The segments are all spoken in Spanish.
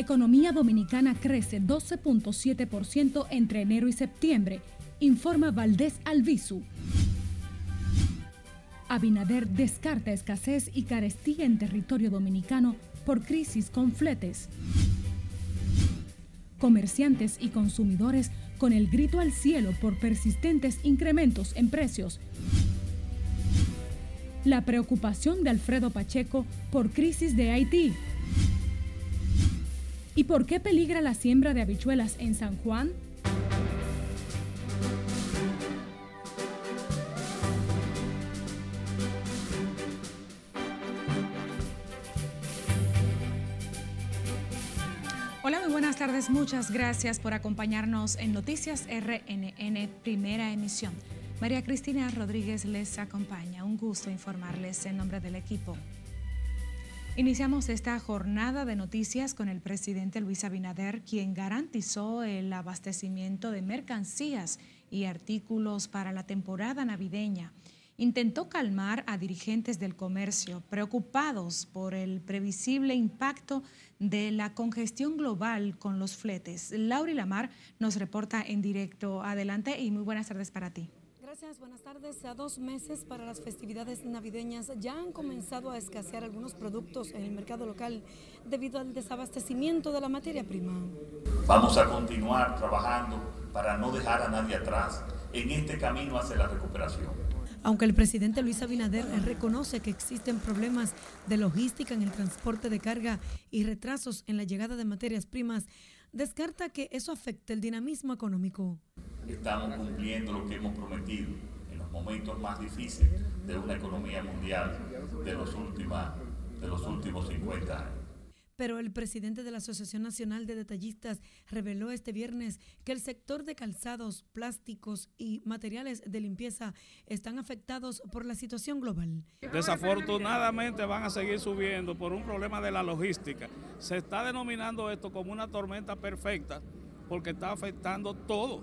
Economía dominicana crece 12.7% entre enero y septiembre, informa Valdés Alvisu. Abinader descarta escasez y carestía en territorio dominicano por crisis con fletes. Comerciantes y consumidores con el grito al cielo por persistentes incrementos en precios. La preocupación de Alfredo Pacheco por crisis de Haití. ¿Y por qué peligra la siembra de habichuelas en San Juan? Hola, muy buenas tardes. Muchas gracias por acompañarnos en Noticias RNN, primera emisión. María Cristina Rodríguez les acompaña. Un gusto informarles en nombre del equipo. Iniciamos esta jornada de noticias con el presidente Luis Abinader, quien garantizó el abastecimiento de mercancías y artículos para la temporada navideña. Intentó calmar a dirigentes del comercio preocupados por el previsible impacto de la congestión global con los fletes. Laura Lamar nos reporta en directo. Adelante y muy buenas tardes para ti. Gracias, buenas tardes. A dos meses para las festividades navideñas ya han comenzado a escasear algunos productos en el mercado local debido al desabastecimiento de la materia prima. Vamos a continuar trabajando para no dejar a nadie atrás en este camino hacia la recuperación. Aunque el presidente Luis Abinader reconoce que existen problemas de logística en el transporte de carga y retrasos en la llegada de materias primas, descarta que eso afecte el dinamismo económico estamos cumpliendo lo que hemos prometido en los momentos más difíciles de una economía mundial de los, de los últimos 50 años. Pero el presidente de la Asociación Nacional de Detallistas reveló este viernes que el sector de calzados, plásticos y materiales de limpieza están afectados por la situación global. Desafortunadamente van a seguir subiendo por un problema de la logística. Se está denominando esto como una tormenta perfecta porque está afectando todo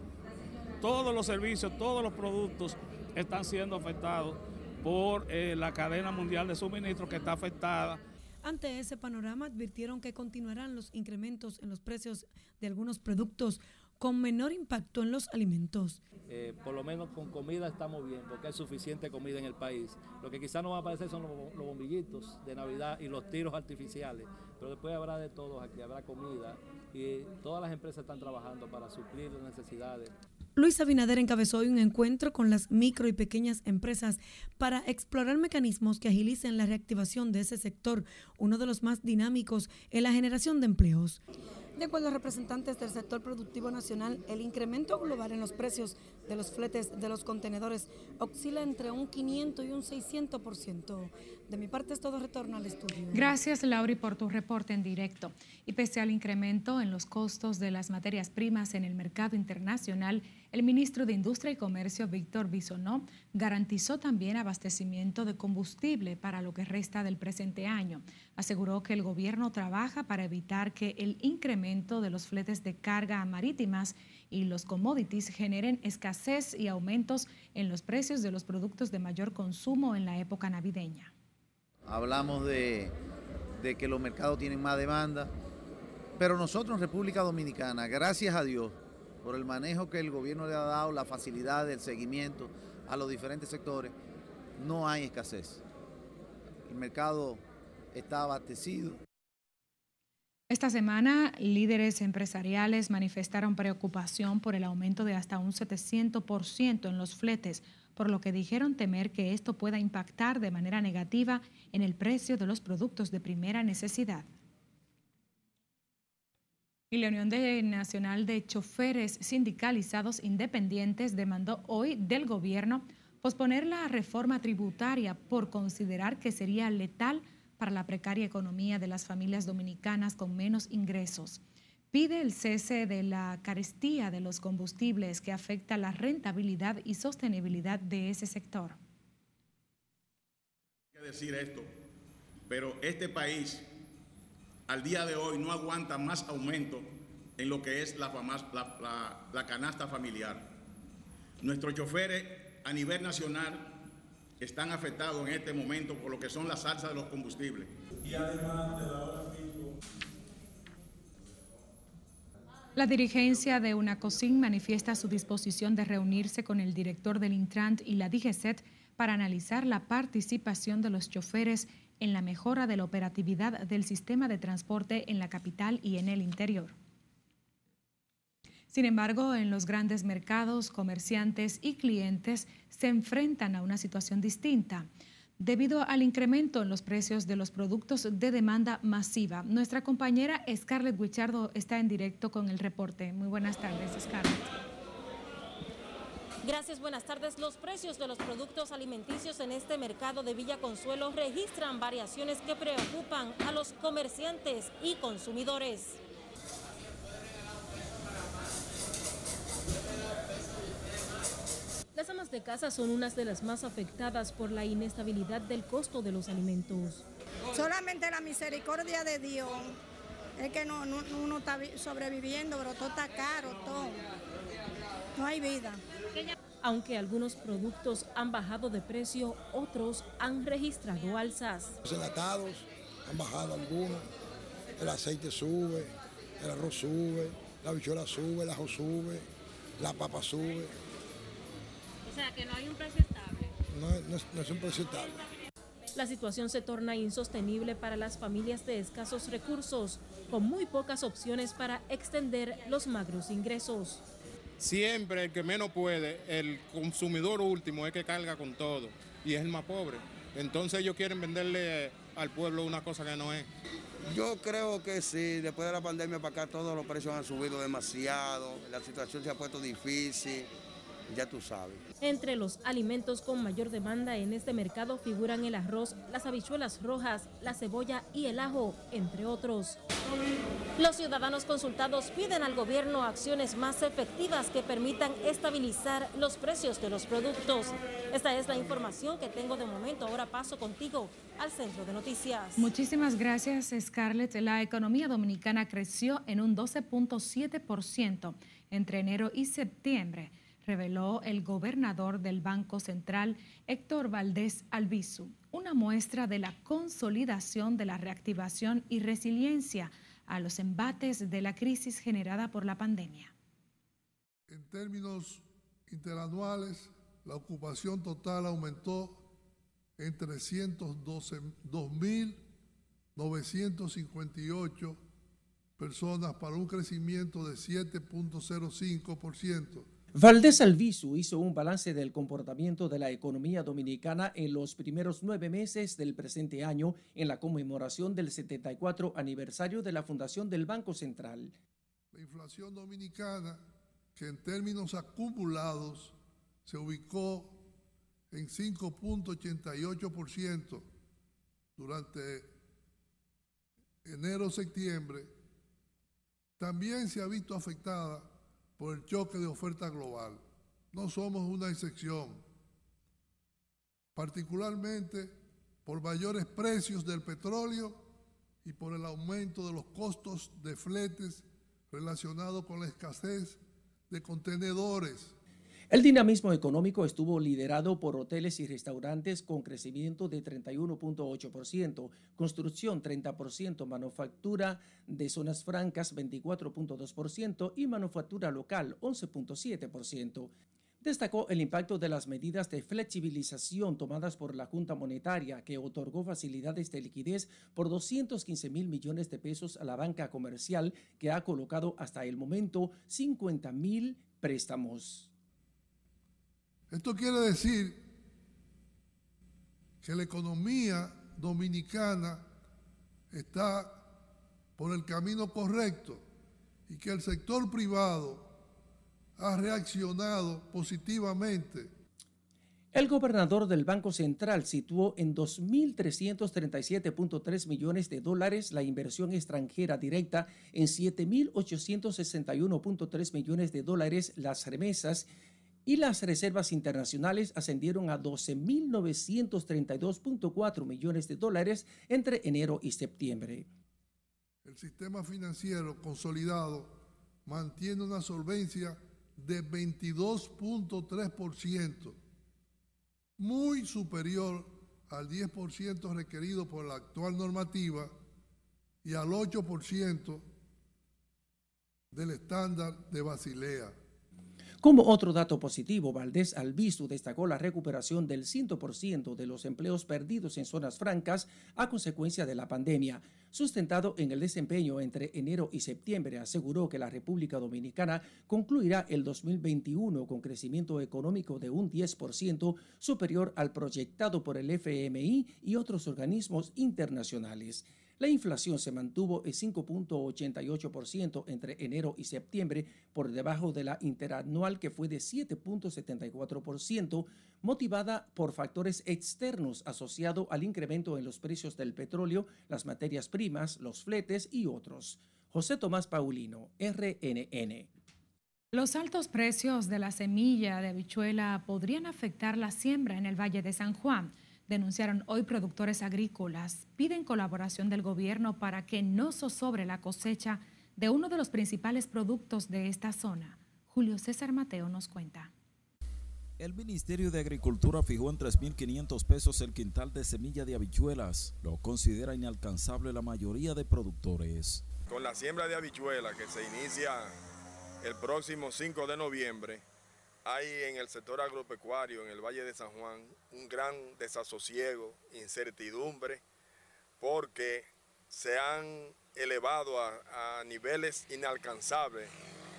todos los servicios, todos los productos están siendo afectados por eh, la cadena mundial de suministro que está afectada. Ante ese panorama advirtieron que continuarán los incrementos en los precios de algunos productos con menor impacto en los alimentos. Eh, por lo menos con comida estamos bien, porque hay suficiente comida en el país. Lo que quizás no va a aparecer son los, los bombillitos de Navidad y los tiros artificiales, pero después habrá de todos, aquí habrá comida y todas las empresas están trabajando para suplir las necesidades Luis Abinader encabezó hoy un encuentro con las micro y pequeñas empresas para explorar mecanismos que agilicen la reactivación de ese sector, uno de los más dinámicos en la generación de empleos. De acuerdo a representantes del sector productivo nacional, el incremento global en los precios de los fletes de los contenedores oscila entre un 500 y un 600%. De mi parte es todo, retorno al estudio. Gracias, Lauri, por tu reporte en directo. Y pese al incremento en los costos de las materias primas en el mercado internacional, el ministro de Industria y Comercio, Víctor Bisonó, garantizó también abastecimiento de combustible para lo que resta del presente año. Aseguró que el gobierno trabaja para evitar que el incremento de los fletes de carga marítimas y los commodities generen escasez y aumentos en los precios de los productos de mayor consumo en la época navideña. Hablamos de, de que los mercados tienen más demanda, pero nosotros en República Dominicana, gracias a Dios, por el manejo que el gobierno le ha dado, la facilidad del seguimiento a los diferentes sectores, no hay escasez. El mercado está abastecido. Esta semana, líderes empresariales manifestaron preocupación por el aumento de hasta un 700% en los fletes, por lo que dijeron temer que esto pueda impactar de manera negativa en el precio de los productos de primera necesidad. Y la Unión Nacional de Choferes Sindicalizados Independientes demandó hoy del gobierno posponer la reforma tributaria por considerar que sería letal para la precaria economía de las familias dominicanas con menos ingresos. Pide el cese de la carestía de los combustibles que afecta la rentabilidad y sostenibilidad de ese sector. Hay que decir esto, pero este país al día de hoy no aguanta más aumento en lo que es la, la, canasta familiar. Nuestros choferes a nivel nacional están afectados en este momento por lo que son las alzas de los combustibles. Y además de la hora La dirigencia de UNACOSIN manifiesta su disposición de reunirse con el director del Intrant y la DGCET para analizar la participación de los choferes en la mejora de la operatividad del sistema de transporte en la capital y en el interior. Sin embargo, en los grandes mercados, comerciantes y clientes se enfrentan a una situación distinta debido al incremento en los precios de los productos de demanda masiva. Nuestra compañera Scarlett Guichardo está en directo con el reporte. Muy buenas tardes, Scarlett. Gracias, buenas tardes. Los precios de los productos alimenticios en este mercado de Villa Consuelo registran variaciones que preocupan a los comerciantes y consumidores. Las amas de casa son unas de las más afectadas por la inestabilidad del costo de los alimentos. Solamente la misericordia de Dios es que no, uno está sobreviviendo, pero todo está caro, todo. No hay vida. Aunque algunos productos han bajado de precio, otros han registrado alzas. Los enlatados han bajado algunos, el aceite sube, el arroz sube, la bichuela sube, el ajo sube, la papa sube sea que no hay un precio estable. No, es un precio estable. La situación se torna insostenible para las familias de escasos recursos, con muy pocas opciones para extender los magros ingresos. Siempre el que menos puede, el consumidor último es que carga con todo y es el más pobre. Entonces ellos quieren venderle al pueblo una cosa que no es. Yo creo que sí, después de la pandemia para acá todos los precios han subido demasiado, la situación se ha puesto difícil ya tú sabes. Entre los alimentos con mayor demanda en este mercado figuran el arroz, las habichuelas rojas, la cebolla y el ajo, entre otros. Los ciudadanos consultados piden al gobierno acciones más efectivas que permitan estabilizar los precios de los productos. Esta es la información que tengo de momento. Ahora paso contigo al centro de noticias. Muchísimas gracias, Scarlett. La economía dominicana creció en un 12.7% entre enero y septiembre reveló el gobernador del Banco Central, Héctor Valdés Albizu, una muestra de la consolidación de la reactivación y resiliencia a los embates de la crisis generada por la pandemia. En términos interanuales, la ocupación total aumentó en 312.958 personas para un crecimiento de 7.05% Valdés Alviso hizo un balance del comportamiento de la economía dominicana en los primeros nueve meses del presente año en la conmemoración del 74 aniversario de la fundación del Banco Central. La inflación dominicana, que en términos acumulados se ubicó en 5.88% durante enero-septiembre, también se ha visto afectada por el choque de oferta global. No somos una excepción, particularmente por mayores precios del petróleo y por el aumento de los costos de fletes relacionados con la escasez de contenedores el dinamismo económico estuvo liderado por hoteles y restaurantes con crecimiento de 31.8%, construcción 30%, manufactura de zonas francas 24.2% y manufactura local 11.7%. Destacó el impacto de las medidas de flexibilización tomadas por la Junta Monetaria, que otorgó facilidades de liquidez por 215 mil millones de pesos a la banca comercial, que ha colocado hasta el momento 50 mil préstamos. Esto quiere decir que la economía dominicana está por el camino correcto y que el sector privado ha reaccionado positivamente. El gobernador del Banco Central situó en 2.337.3 millones de dólares la inversión extranjera directa, en 7.861.3 millones de dólares las remesas y las reservas internacionales ascendieron a 12.932.4 millones de dólares entre enero y septiembre. El sistema financiero consolidado mantiene una solvencia de 22.3%, muy superior al 10% requerido por la actual normativa y al 8% del estándar de Basilea. Como otro dato positivo, Valdés Albizu destacó la recuperación del 100% de los empleos perdidos en zonas francas a consecuencia de la pandemia. Sustentado en el desempeño entre enero y septiembre, aseguró que la República Dominicana concluirá el 2021 con crecimiento económico de un 10% superior al proyectado por el FMI y otros organismos internacionales. La inflación se mantuvo en 5.88% entre enero y septiembre, por debajo de la interanual que fue de 7.74%, motivada por factores externos asociados al incremento en los precios del petróleo, las materias primas, los fletes y otros. José Tomás Paulino, RNN. Los altos precios de la semilla de habichuela podrían afectar la siembra en el Valle de San Juan denunciaron hoy productores agrícolas, piden colaboración del gobierno para que no zozobre la cosecha de uno de los principales productos de esta zona. Julio César Mateo nos cuenta. El Ministerio de Agricultura fijó en 3.500 pesos el quintal de semilla de habichuelas. Lo considera inalcanzable la mayoría de productores. Con la siembra de habichuelas que se inicia el próximo 5 de noviembre, hay en el sector agropecuario, en el Valle de San Juan, un gran desasosiego, incertidumbre, porque se han elevado a, niveles inalcanzables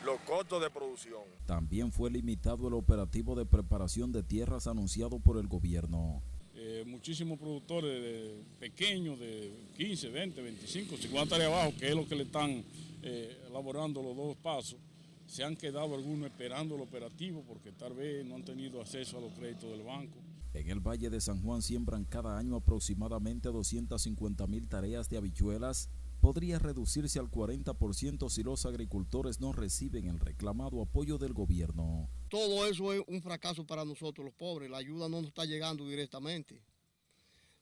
los costos de producción. También fue limitado el operativo de preparación de tierras anunciado por el gobierno. Eh, muchísimos productores pequeños de 15, 20, 25, 50 de abajo, que es lo que le están eh, elaborando los dos pasos, se han quedado algunos esperando el operativo porque tal vez no han tenido acceso a los créditos del banco. En el Valle de San Juan siembran cada año aproximadamente 250 mil tareas de habichuelas. Podría reducirse al 40% si los agricultores no reciben el reclamado apoyo del gobierno. Todo eso es un fracaso para nosotros los pobres. La ayuda no nos está llegando directamente.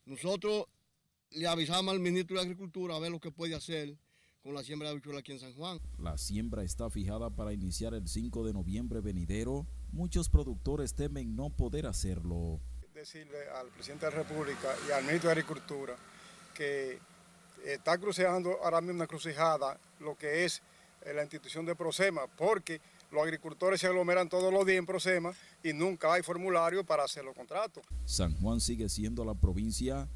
Nosotros le avisamos al ministro de Agricultura a ver lo que puede hacer con la siembra de habichuela aquí en San Juan. La siembra está fijada para iniciar el 5 de noviembre venidero. Muchos productores temen no poder hacerlo. Decirle al presidente de la República y al ministro de Agricultura que está cruceando ahora mismo una crucijada lo que es eh, la institución de Prosema, porque los agricultores se aglomeran todos los días en Prosema y nunca hay formulario para hacer los contratos. San Juan sigue siendo la provincia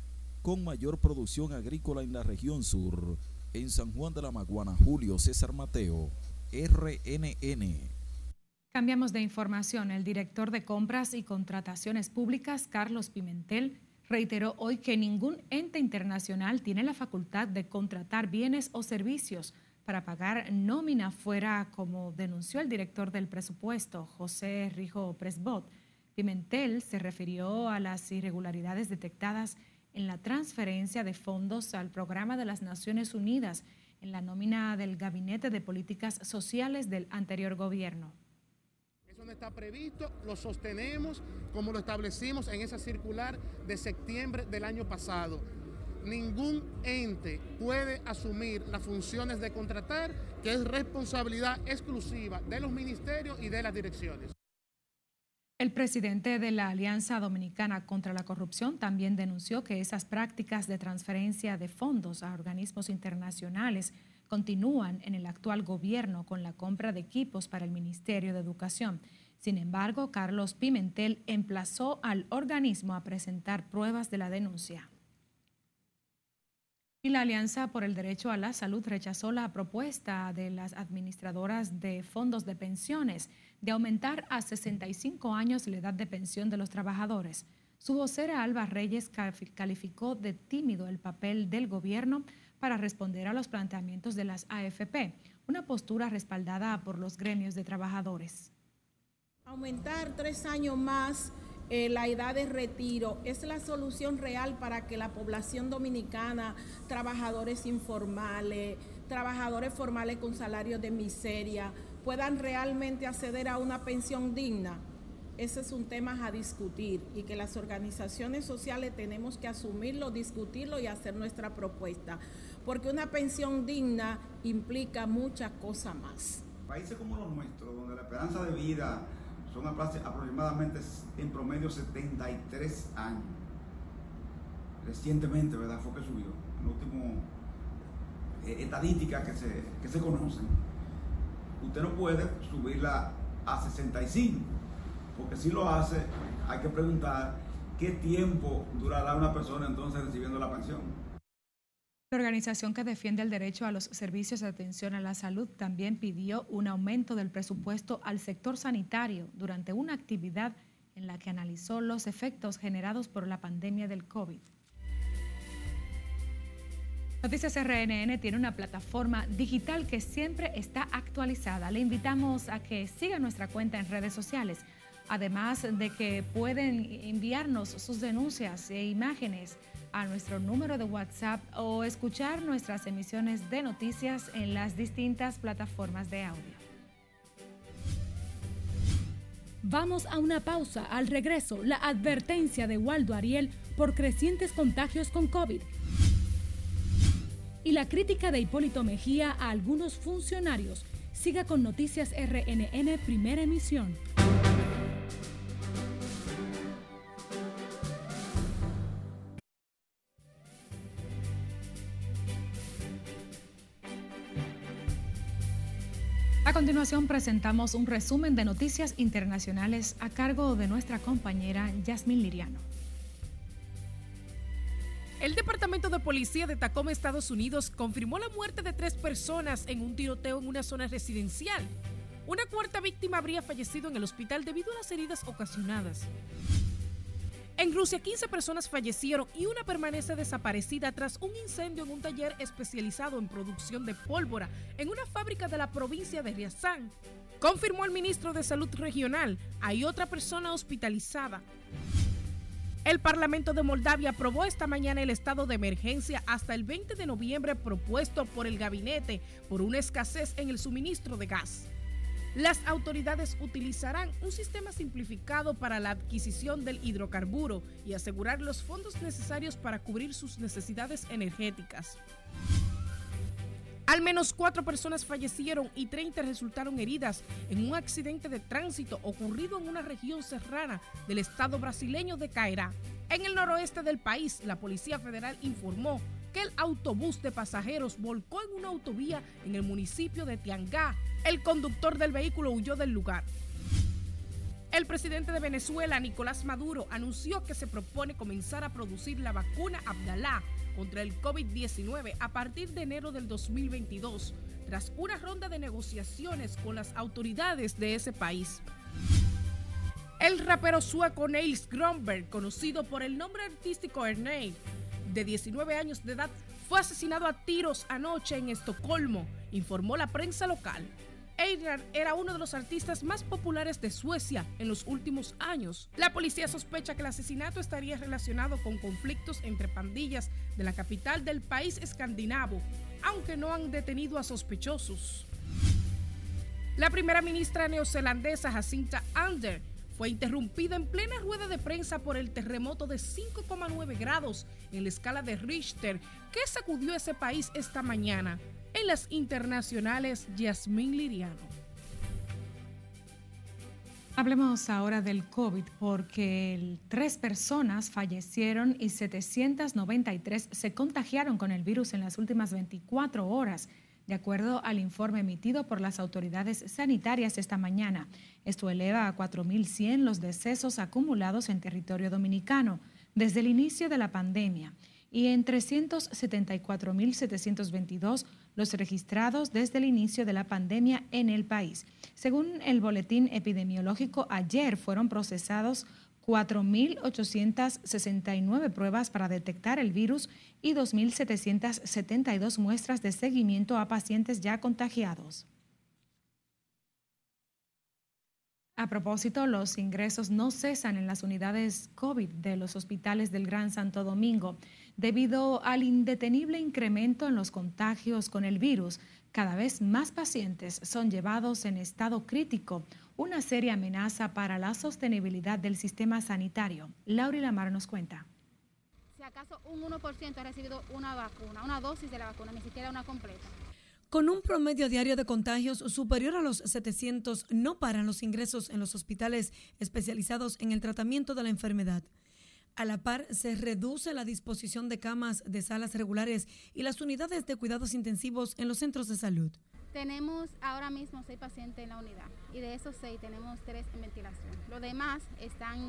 con mayor producción agrícola en la región sur en San Juan de la Maguana, Julio César Mateo, RNN. Cambiamos de información. El director de Compras y Contrataciones Públicas, Carlos Pimentel, reiteró hoy que ningún ente internacional tiene la facultad de contratar bienes o servicios para pagar nómina fuera, como denunció el director del presupuesto, José Rijo Presbot. Pimentel se refirió a las irregularidades detectadas en la transferencia de fondos al programa de las Naciones Unidas en la nómina del Gabinete de Políticas Sociales del anterior gobierno. Eso no está previsto, lo sostenemos como lo establecimos en esa circular de septiembre del año pasado. Ningún ente puede asumir las funciones de contratar, que es responsabilidad exclusiva de los ministerios y de las direcciones. El presidente de la Alianza Dominicana contra la Corrupción también denunció que esas prácticas de transferencia de fondos a organismos internacionales continúan en el actual gobierno con la compra de equipos para el Ministerio de Educación. Sin embargo, Carlos Pimentel emplazó al organismo a presentar pruebas de la denuncia. Y la Alianza por el Derecho a la Salud rechazó la propuesta de las administradoras de fondos de pensiones de aumentar a 65 años la edad de pensión de los trabajadores. Su vocera Alba Reyes calificó de tímido el papel del gobierno para responder a los planteamientos de las AFP, una postura respaldada por los gremios de trabajadores. Aumentar tres años más eh, la edad de retiro es la solución real para que la población dominicana, trabajadores informales, trabajadores formales con salarios de miseria, puedan realmente acceder a una pensión digna. Ese es un tema a discutir y que las organizaciones sociales tenemos que asumirlo, discutirlo y hacer nuestra propuesta, porque una pensión digna implica muchas cosas más. Países como los nuestros, donde la esperanza de vida son aproximadamente en promedio 73 años. Recientemente, ¿verdad? Fue que subió, en último eh, estadísticas que se, que se conocen usted no puede subirla a 65, porque si lo hace, hay que preguntar qué tiempo durará una persona entonces recibiendo la pensión. La organización que defiende el derecho a los servicios de atención a la salud también pidió un aumento del presupuesto al sector sanitario durante una actividad en la que analizó los efectos generados por la pandemia del COVID. Noticias RNN tiene una plataforma digital que siempre está actualizada. Le invitamos a que siga nuestra cuenta en redes sociales, además de que pueden enviarnos sus denuncias e imágenes a nuestro número de WhatsApp o escuchar nuestras emisiones de noticias en las distintas plataformas de audio. Vamos a una pausa. Al regreso, la advertencia de Waldo Ariel por crecientes contagios con COVID y la crítica de Hipólito Mejía a algunos funcionarios. Siga con Noticias RNN Primera Emisión. A continuación presentamos un resumen de noticias internacionales a cargo de nuestra compañera Yasmín Liriano. El Departamento de Policía de Tacoma, Estados Unidos, confirmó la muerte de tres personas en un tiroteo en una zona residencial. Una cuarta víctima habría fallecido en el hospital debido a las heridas ocasionadas. En Rusia, 15 personas fallecieron y una permanece desaparecida tras un incendio en un taller especializado en producción de pólvora en una fábrica de la provincia de Ryazán. Confirmó el ministro de Salud Regional. Hay otra persona hospitalizada. El Parlamento de Moldavia aprobó esta mañana el estado de emergencia hasta el 20 de noviembre propuesto por el gabinete por una escasez en el suministro de gas. Las autoridades utilizarán un sistema simplificado para la adquisición del hidrocarburo y asegurar los fondos necesarios para cubrir sus necesidades energéticas. Al menos cuatro personas fallecieron y 30 resultaron heridas en un accidente de tránsito ocurrido en una región serrana del estado brasileño de Caerá. En el noroeste del país, la Policía Federal informó que el autobús de pasajeros volcó en una autovía en el municipio de Tiangá. El conductor del vehículo huyó del lugar. El presidente de Venezuela, Nicolás Maduro, anunció que se propone comenzar a producir la vacuna Abdalá contra el COVID-19 a partir de enero del 2022, tras una ronda de negociaciones con las autoridades de ese país. El rapero sueco Niels Gromberg, conocido por el nombre artístico Ernei, de 19 años de edad, fue asesinado a tiros anoche en Estocolmo, informó la prensa local. Einar era uno de los artistas más populares de Suecia en los últimos años. La policía sospecha que el asesinato estaría relacionado con conflictos entre pandillas de la capital del país escandinavo, aunque no han detenido a sospechosos. La primera ministra neozelandesa Jacinta Ander fue interrumpida en plena rueda de prensa por el terremoto de 5,9 grados en la escala de Richter que sacudió ese país esta mañana. En las internacionales, Yasmín Liriano. Hablemos ahora del COVID porque tres personas fallecieron y 793 se contagiaron con el virus en las últimas 24 horas, de acuerdo al informe emitido por las autoridades sanitarias esta mañana. Esto eleva a 4.100 los decesos acumulados en territorio dominicano desde el inicio de la pandemia y en 374.722 los registrados desde el inicio de la pandemia en el país. Según el boletín epidemiológico, ayer fueron procesados 4.869 pruebas para detectar el virus y 2.772 muestras de seguimiento a pacientes ya contagiados. A propósito, los ingresos no cesan en las unidades COVID de los hospitales del Gran Santo Domingo. Debido al indetenible incremento en los contagios con el virus, cada vez más pacientes son llevados en estado crítico, una seria amenaza para la sostenibilidad del sistema sanitario. Laura Lamar nos cuenta. Si acaso un 1% ha recibido una vacuna, una dosis de la vacuna, ni siquiera una completa. Con un promedio diario de contagios superior a los 700, no paran los ingresos en los hospitales especializados en el tratamiento de la enfermedad. A la par, se reduce la disposición de camas de salas regulares y las unidades de cuidados intensivos en los centros de salud. Tenemos ahora mismo seis pacientes en la unidad y de esos seis tenemos tres en ventilación. Los demás están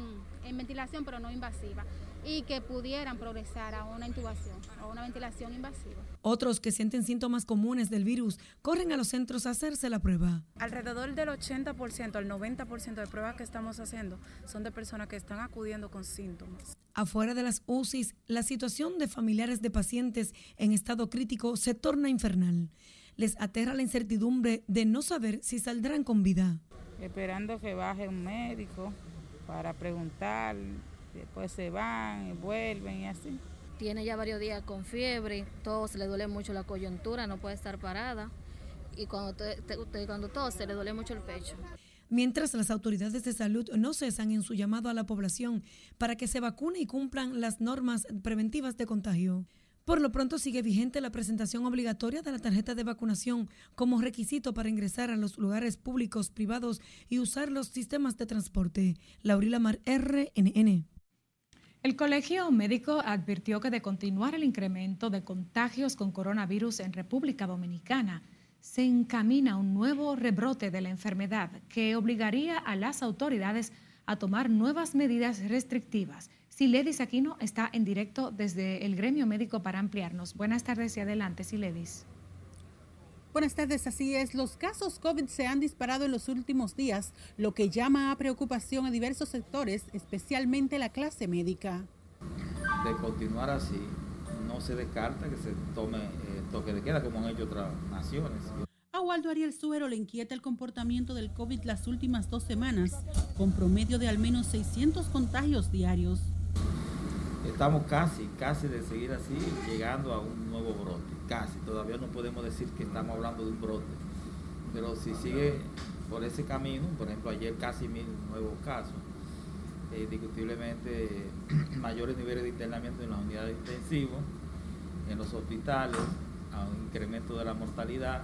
en ventilación pero no invasiva y que pudieran progresar a una intubación o una ventilación invasiva. Otros que sienten síntomas comunes del virus corren a los centros a hacerse la prueba. Alrededor del 80% al 90% de pruebas que estamos haciendo son de personas que están acudiendo con síntomas. Afuera de las UCIs, la situación de familiares de pacientes en estado crítico se torna infernal. Les aterra la incertidumbre de no saber si saldrán con vida. Esperando que baje un médico para preguntar, después se van y vuelven y así. Tiene ya varios días con fiebre, todo se le duele mucho la coyuntura, no puede estar parada y cuando, cuando todo se le duele mucho el pecho. Mientras las autoridades de salud no cesan en su llamado a la población para que se vacune y cumplan las normas preventivas de contagio. Por lo pronto sigue vigente la presentación obligatoria de la tarjeta de vacunación como requisito para ingresar a los lugares públicos, privados y usar los sistemas de transporte. Laurila Mar, RNN. El Colegio Médico advirtió que de continuar el incremento de contagios con coronavirus en República Dominicana, se encamina un nuevo rebrote de la enfermedad que obligaría a las autoridades a tomar nuevas medidas restrictivas. Siledis Aquino está en directo desde el gremio médico para ampliarnos. Buenas tardes y adelante, Siledis. Buenas tardes, así es. Los casos COVID se han disparado en los últimos días, lo que llama a preocupación a diversos sectores, especialmente la clase médica. De continuar así, no se descarta que se tome eh, toque de queda como han hecho otras naciones. A Waldo Ariel Suero le inquieta el comportamiento del COVID las últimas dos semanas, con promedio de al menos 600 contagios diarios. Estamos casi, casi de seguir así, llegando a un nuevo brote casi, todavía no podemos decir que estamos hablando de un brote, pero si sigue por ese camino, por ejemplo ayer casi mil nuevos casos, eh, indiscutiblemente mayores niveles de internamiento en las unidades intensivas, en los hospitales, a un incremento de la mortalidad.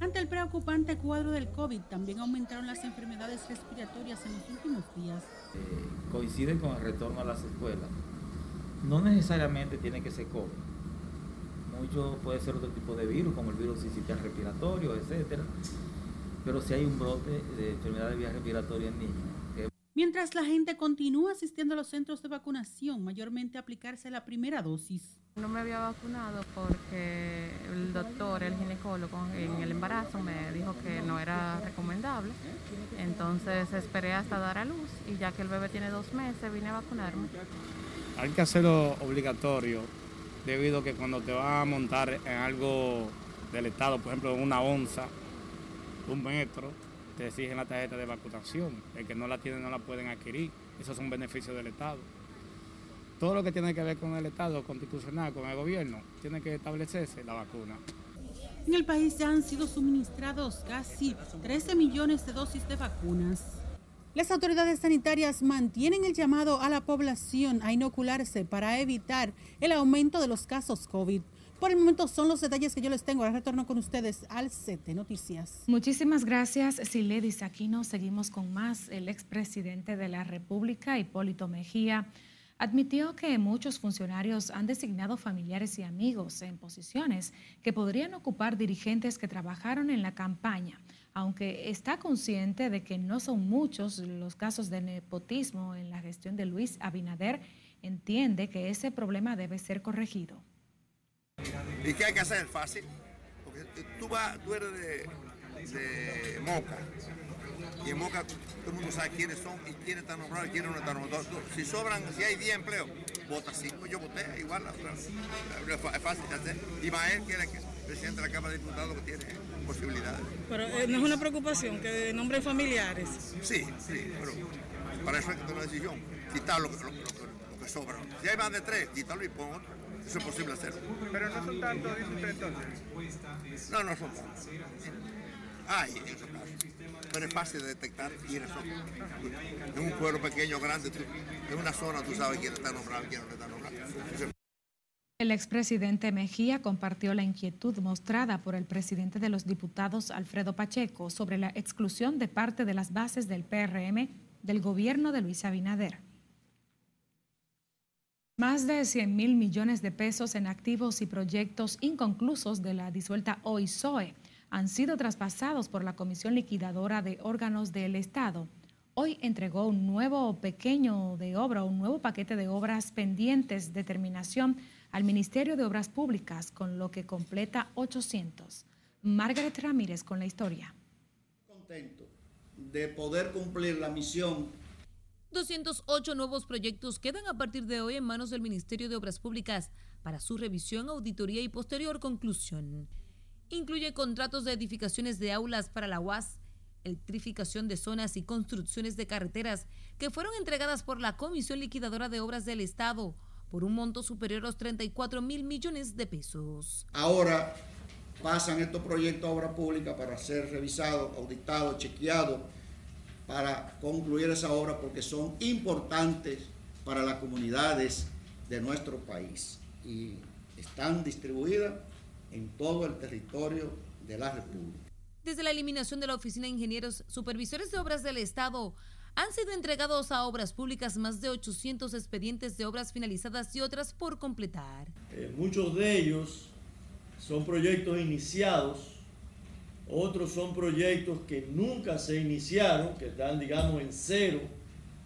Ante el preocupante cuadro del COVID, también aumentaron las enfermedades respiratorias en los últimos días. Eh, coinciden con el retorno a las escuelas. No necesariamente tiene que ser COVID mucho puede ser otro tipo de virus, como el virus sincitial respiratorio, etcétera. Pero si hay un brote de enfermedad de vía respiratoria en niños. Mientras la gente continúa asistiendo a los centros de vacunación, mayormente a aplicarse la primera dosis. No me había vacunado porque el doctor, el ginecólogo en el embarazo me dijo que no era recomendable. Entonces esperé hasta dar a luz y ya que el bebé tiene dos meses vine a vacunarme. Hay que hacerlo obligatorio debido a que cuando te vas a montar en algo del Estado, por ejemplo, una onza, un metro, te exigen la tarjeta de vacunación. El que no la tiene no la pueden adquirir. Esos son beneficios del Estado. Todo lo que tiene que ver con el Estado constitucional, con el gobierno, tiene que establecerse la vacuna. En el país ya han sido suministrados casi 13 millones de dosis de vacunas. Las autoridades sanitarias mantienen el llamado a la población a inocularse para evitar el aumento de los casos COVID. Por el momento son los detalles que yo les tengo. Ahora retorno con ustedes al CT Noticias. Muchísimas gracias, Siledis. Aquí nos seguimos con más. El expresidente de la República, Hipólito Mejía, admitió que muchos funcionarios han designado familiares y amigos en posiciones que podrían ocupar dirigentes que trabajaron en la campaña aunque está consciente de que no son muchos los casos de nepotismo en la gestión de Luis Abinader, entiende que ese problema debe ser corregido. ¿Y qué hay que hacer? Fácil. Porque tú, vas, tú eres de, Moca. Y en Moca todo el mundo sabe quiénes son y quiénes están nombrados y quiénes no están nombrados. Si sobran, si hay 10 empleos, vota 5, yo voté igual. Es fácil de hacer. Y Mael que presidente de la Cámara de Diputados que tiene posibilidades. Pero eh, no es una preocupación que nombren familiares. Sí, sí, pero para eso hay que tomar una decisión. Quitar lo, que sobra. Si hay más de tres, quítalo y pon otro. Eso es posible hacerlo. Pero no son tantos, dice usted entonces. No, no son tantos. Hay en esos casos. Pero es fácil de detectar y eso. En un pueblo pequeño grande, en una zona tú sabes quién está nombrado y quién no está nombrado. El expresidente Mejía compartió la inquietud mostrada por el presidente de los diputados, Alfredo Pacheco, sobre la exclusión de parte de las bases del PRM del gobierno de Luis Abinader. Más de 100 mil millones de pesos en activos y proyectos inconclusos de la disuelta OISOE han sido traspasados por la Comisión Liquidadora de Órganos del Estado. Hoy entregó un nuevo pequeño de obra, un nuevo paquete de obras pendientes de terminación al Ministerio de Obras Públicas, con lo que completa 800. Margaret Ramírez con la historia. Contento de poder cumplir la misión 208 nuevos proyectos quedan a partir de hoy en manos del Ministerio de Obras Públicas para su revisión, auditoría y posterior conclusión. Incluye contratos de edificaciones de aulas para la UAS, electrificación de zonas y construcciones de carreteras que fueron entregadas por la Comisión Liquidadora de Obras del Estado por un monto superior a los 34 mil millones de pesos. Ahora pasan estos proyectos a obra pública para ser revisados, auditados, chequeados para concluir esa obra porque son importantes para las comunidades de nuestro país y están distribuidas en todo el territorio de la República. Desde la eliminación de la Oficina de Ingenieros Supervisores de Obras del Estado, han sido entregados a obras públicas más de 800 expedientes de obras finalizadas y otras por completar. Eh, muchos de ellos son proyectos iniciados otros son proyectos que nunca se iniciaron, que están, digamos, en cero,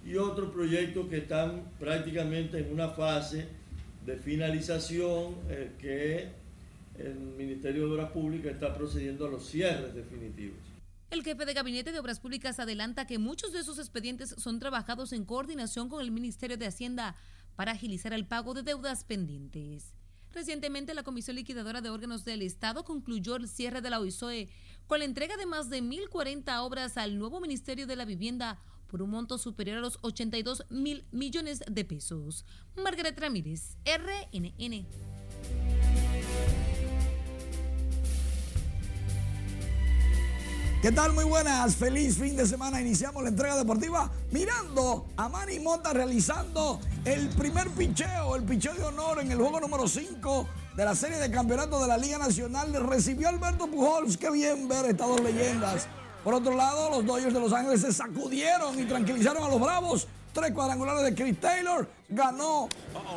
y otros proyectos que están prácticamente en una fase de finalización eh, que el Ministerio de Obras Públicas está procediendo a los cierres definitivos. El jefe de Gabinete de Obras Públicas adelanta que muchos de esos expedientes son trabajados en coordinación con el Ministerio de Hacienda para agilizar el pago de deudas pendientes. Recientemente, la Comisión Liquidadora de Órganos del Estado concluyó el cierre de la OISOE con la entrega de más de 1.040 obras al nuevo Ministerio de la Vivienda por un monto superior a los 82 mil millones de pesos. Margaret Ramírez, RNN. ¿Qué tal? Muy buenas. Feliz fin de semana. Iniciamos la entrega deportiva mirando a Manny Mota realizando el primer picheo, el picheo de honor en el juego número 5 de la serie de campeonato de la Liga Nacional. Recibió Alberto Pujols. Qué bien ver estas dos leyendas. Por otro lado, los Dodgers de Los Ángeles se sacudieron y tranquilizaron a los Bravos. Tres cuadrangulares de Chris Taylor. Ganó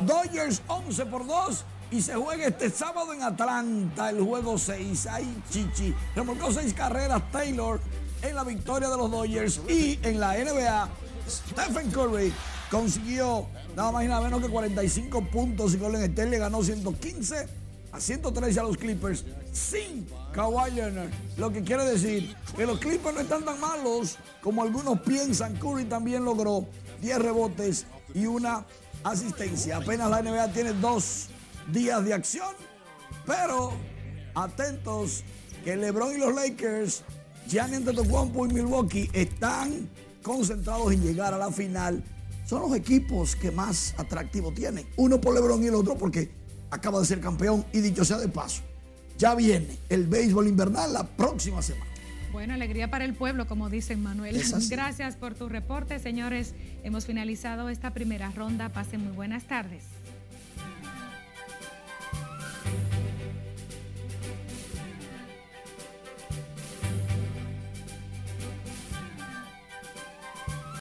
Dodgers 11 por 2 y se juega este sábado en Atlanta el juego 6. Ay, chichi. Remolcó seis carreras Taylor en la victoria de los Dodgers y en la NBA Stephen Curry consiguió nada más y nada menos que 45 puntos y Golden State le ganó 115 a 113 a los Clippers sin Kawhi Leonard. Lo que quiere decir que los Clippers no están tan malos como algunos piensan. Curry también logró 10 rebotes y una asistencia. Apenas la NBA tiene dos días de acción, pero atentos que LeBron y los Lakers, Gianni Antetokounmpo y Milwaukee están concentrados en llegar a la final. Son los equipos que más atractivo tienen. Uno por LeBron y el otro porque acaba de ser campeón y dicho sea de paso, ya viene el béisbol invernal la próxima semana. Bueno, alegría para el pueblo, como dicen Manuel. Gracias por tu reporte, señores. Hemos finalizado esta primera ronda. Pasen muy buenas tardes.